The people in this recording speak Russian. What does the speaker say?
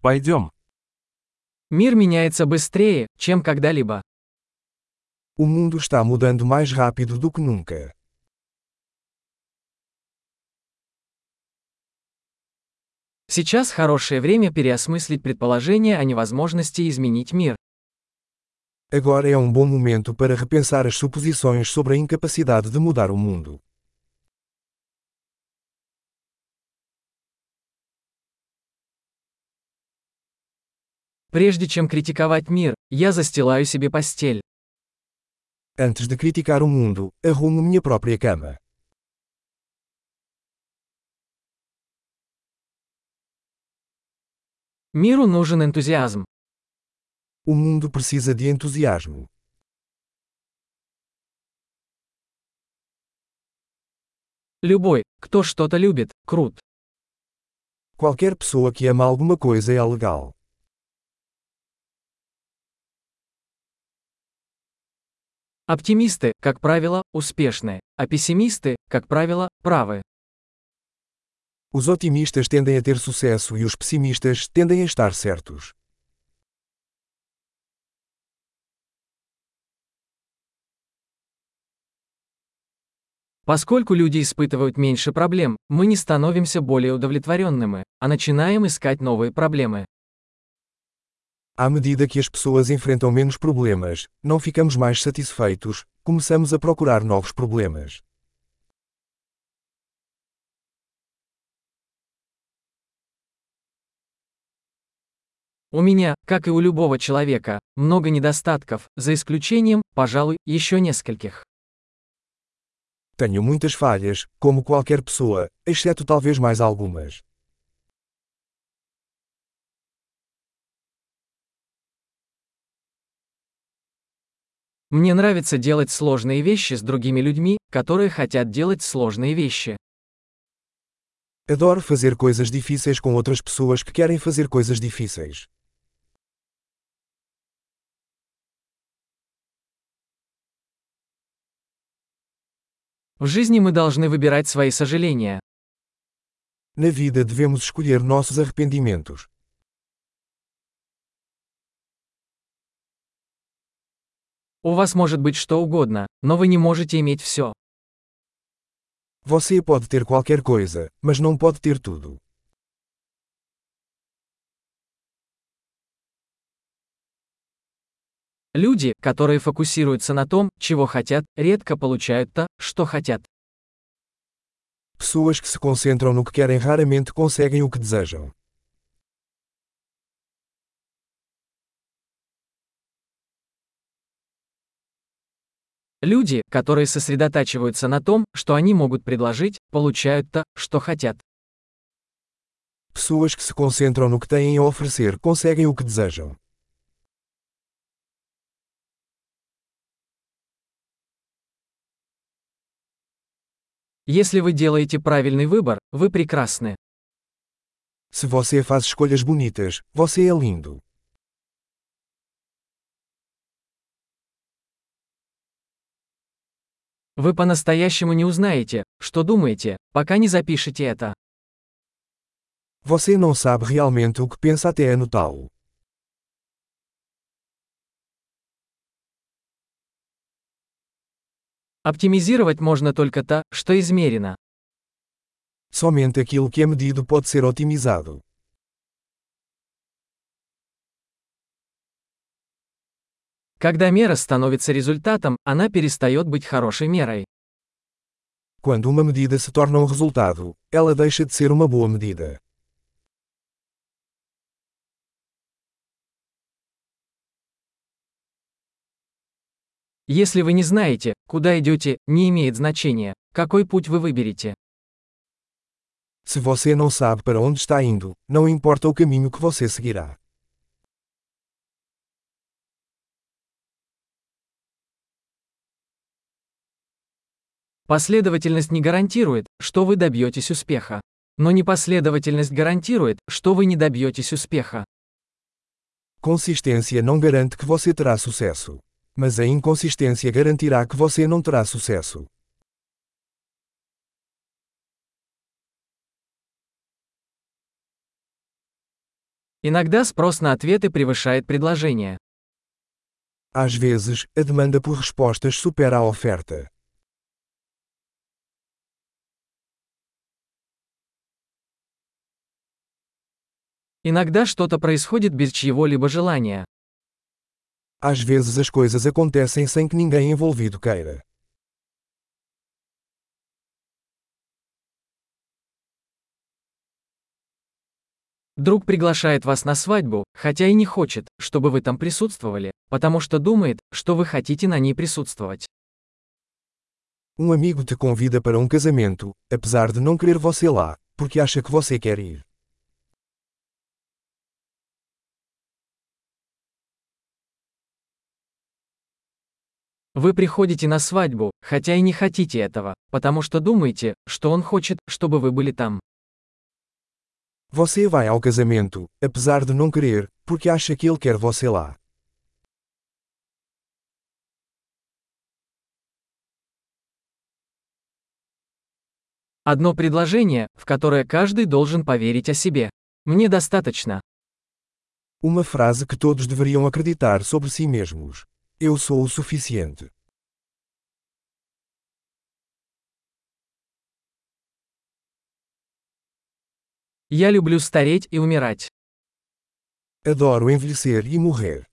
Пойдем. Мир меняется быстрее, чем когда-либо. O mundo está mudando mais rápido do que nunca. Сейчас хорошее время переосмыслить предположение о невозможности изменить мир. Agora é um bom momento para repensar as suposições sobre a incapacidade de mudar o mundo. Прежде чем критиковать мир, я застилаю себе постель. Antes de criticar o mundo, arrumo minha própria cama. Миру нужен энтузиазм. O mundo precisa de entusiasmo. Любой, кто что-то любит, крут. Qualquer pessoa que ama alguma coisa é legal. Оптимисты, как правило, успешны, а пессимисты, как правило, правы. Os otimistas tendem a ter sucesso e os pessimistas tendem a estar certos. Поскольку люди испытывают меньше проблем, мы не становимся более удовлетворенными, а начинаем искать новые проблемы. À medida que as pessoas enfrentam menos problemas, não ficamos mais satisfeitos, começamos a procurar novos problemas. У меня, как и у любого человека, много недостатков, за исключением, пожалуй, еще нескольких. Tenho muitas falhas, como qualquer pessoa, exceto talvez mais algumas. Мне нравится делать сложные вещи с другими людьми, которые хотят делать сложные вещи. Adoro fazer coisas difíceis com outras pessoas que querem fazer coisas difíceis. В жизни мы должны выбирать свои сожаления. Na vida devemos escolher nossos arrependimentos. У вас может быть что угодно, но вы не можете иметь все. Você pode ter qualquer coisa, mas não pode ter tudo. Люди, которые фокусируются на том, чего хотят, редко получают то, что хотят. Pessoas que se concentram no que querem raramente conseguem o que desejam. Люди, которые сосредотачиваются на том, что они могут предложить, получают то, что хотят. Pessoas que se concentram no que têm a oferecer conseguem o que desejam. Если вы делаете правильный выбор, вы прекрасны. Se você faz escolhas bonitas, você é lindo. Вы по-настоящему не узнаете, что думаете, пока не запишете это. Você não sabe realmente o que pensa até anotá-lo. Оптимизировать можно только то, что измерено. Somente aquilo que é medido pode ser otimizado. Когда мера становится результатом, она перестает быть хорошей мерой. Quando uma medida se torna um resultado, ela deixa de ser uma boa medida. Если вы не знаете, куда идете, не имеет значения, какой путь вы выберете. Se você não sabe para onde está indo, não importa o caminho que você seguirá. Последовательность не гарантирует, что вы добьетесь успеха. Но непоследовательность гарантирует, что вы не добьетесь успеха. Consistência não garante que você terá sucesso. Mas a inconsistência garantirá que você não terá sucesso. Иногда спрос на ответы превышает предложение. Às vezes, a demanda por respostas supera a oferta. Иногда что-то происходит без чьего-либо желания. Às vezes as coisas acontecem sem que ninguém envolvido queira. Друг приглашает вас на свадьбу, хотя и не хочет, чтобы вы там присутствовали, потому что думает, что вы хотите на ней присутствовать. Um amigo te convida para um casamento, apesar de não querer você lá, porque acha que você quer ir. Вы приходите на свадьбу, хотя и не хотите этого, потому что думаете, что он хочет, чтобы вы были там. Você vai ao casamento, apesar de não querer, porque acha que ele quer você lá. Одно предложение, в которое каждый должен поверить о себе. Мне достаточно. Uma frase que todos deveriam acreditar sobre si mesmos. Eu sou o suficiente. Я люблю стареть и умирать. Adoro envelhecer e morrer.